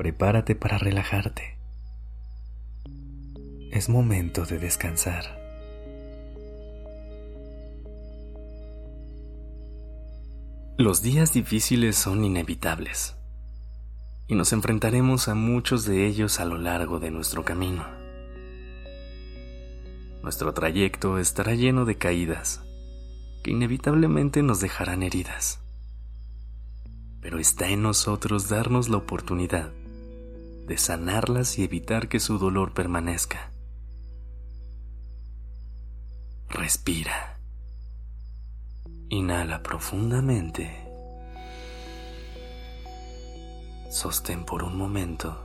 Prepárate para relajarte. Es momento de descansar. Los días difíciles son inevitables y nos enfrentaremos a muchos de ellos a lo largo de nuestro camino. Nuestro trayecto estará lleno de caídas que inevitablemente nos dejarán heridas, pero está en nosotros darnos la oportunidad de sanarlas y evitar que su dolor permanezca. Respira. Inhala profundamente. Sostén por un momento.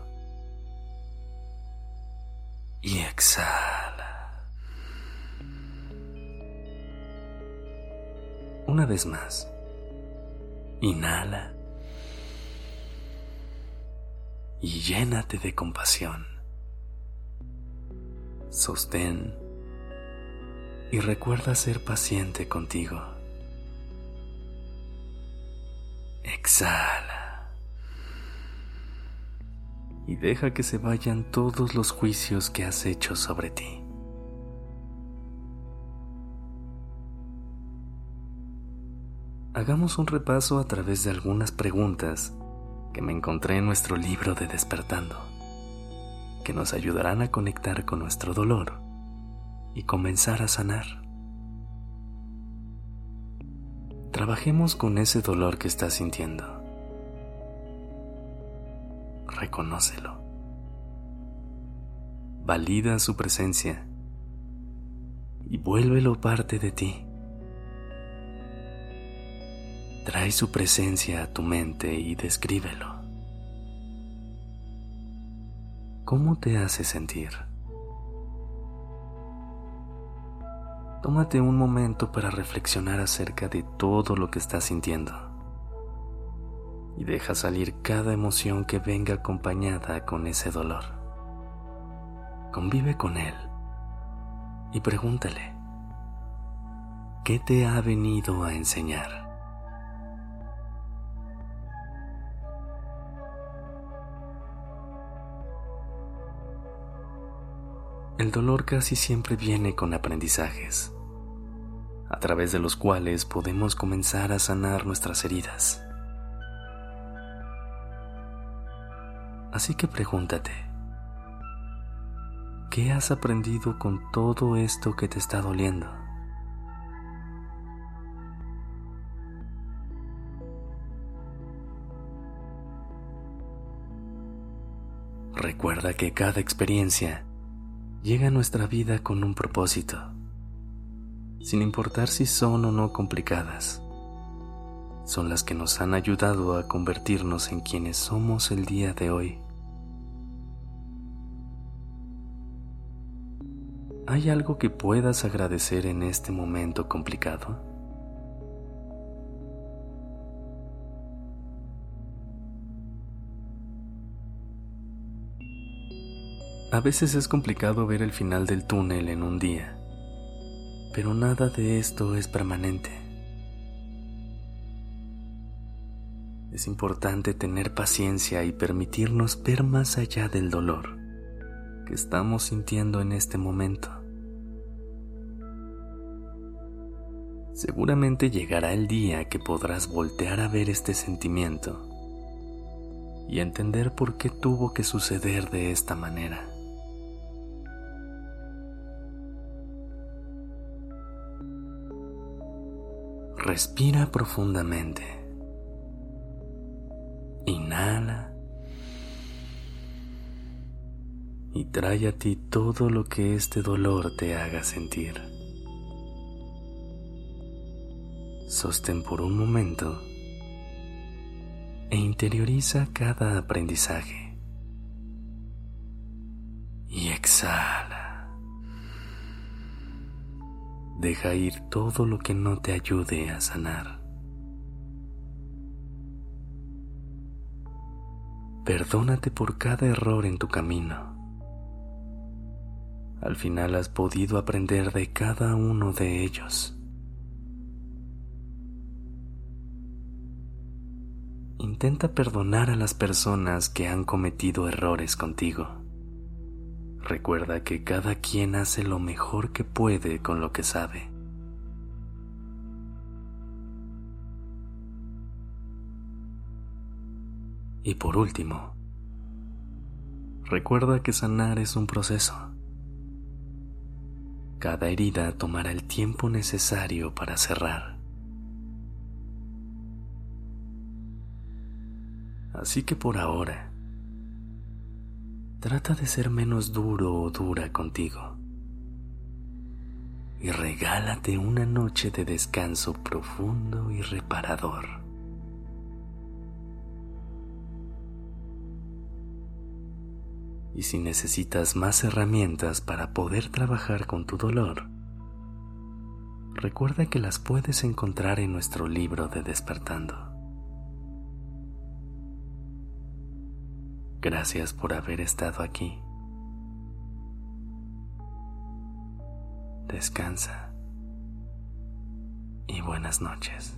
Y exhala. Una vez más. Inhala y llénate de compasión. Sostén y recuerda ser paciente contigo. Exhala y deja que se vayan todos los juicios que has hecho sobre ti. Hagamos un repaso a través de algunas preguntas que me encontré en nuestro libro de Despertando, que nos ayudarán a conectar con nuestro dolor y comenzar a sanar. Trabajemos con ese dolor que estás sintiendo. Reconócelo. Valida su presencia y vuélvelo parte de ti. Trae su presencia a tu mente y descríbelo. ¿Cómo te hace sentir? Tómate un momento para reflexionar acerca de todo lo que estás sintiendo y deja salir cada emoción que venga acompañada con ese dolor. Convive con él y pregúntale, ¿qué te ha venido a enseñar? El dolor casi siempre viene con aprendizajes, a través de los cuales podemos comenzar a sanar nuestras heridas. Así que pregúntate, ¿qué has aprendido con todo esto que te está doliendo? Recuerda que cada experiencia llega nuestra vida con un propósito, sin importar si son o no complicadas. Son las que nos han ayudado a convertirnos en quienes somos el día de hoy. ¿Hay algo que puedas agradecer en este momento complicado? A veces es complicado ver el final del túnel en un día, pero nada de esto es permanente. Es importante tener paciencia y permitirnos ver más allá del dolor que estamos sintiendo en este momento. Seguramente llegará el día que podrás voltear a ver este sentimiento y entender por qué tuvo que suceder de esta manera. Respira profundamente. Inhala. Y trae a ti todo lo que este dolor te haga sentir. Sostén por un momento e interioriza cada aprendizaje Deja ir todo lo que no te ayude a sanar. Perdónate por cada error en tu camino. Al final has podido aprender de cada uno de ellos. Intenta perdonar a las personas que han cometido errores contigo. Recuerda que cada quien hace lo mejor que puede con lo que sabe. Y por último, recuerda que sanar es un proceso. Cada herida tomará el tiempo necesario para cerrar. Así que por ahora, Trata de ser menos duro o dura contigo y regálate una noche de descanso profundo y reparador. Y si necesitas más herramientas para poder trabajar con tu dolor, recuerda que las puedes encontrar en nuestro libro de Despertando. Gracias por haber estado aquí. Descansa y buenas noches.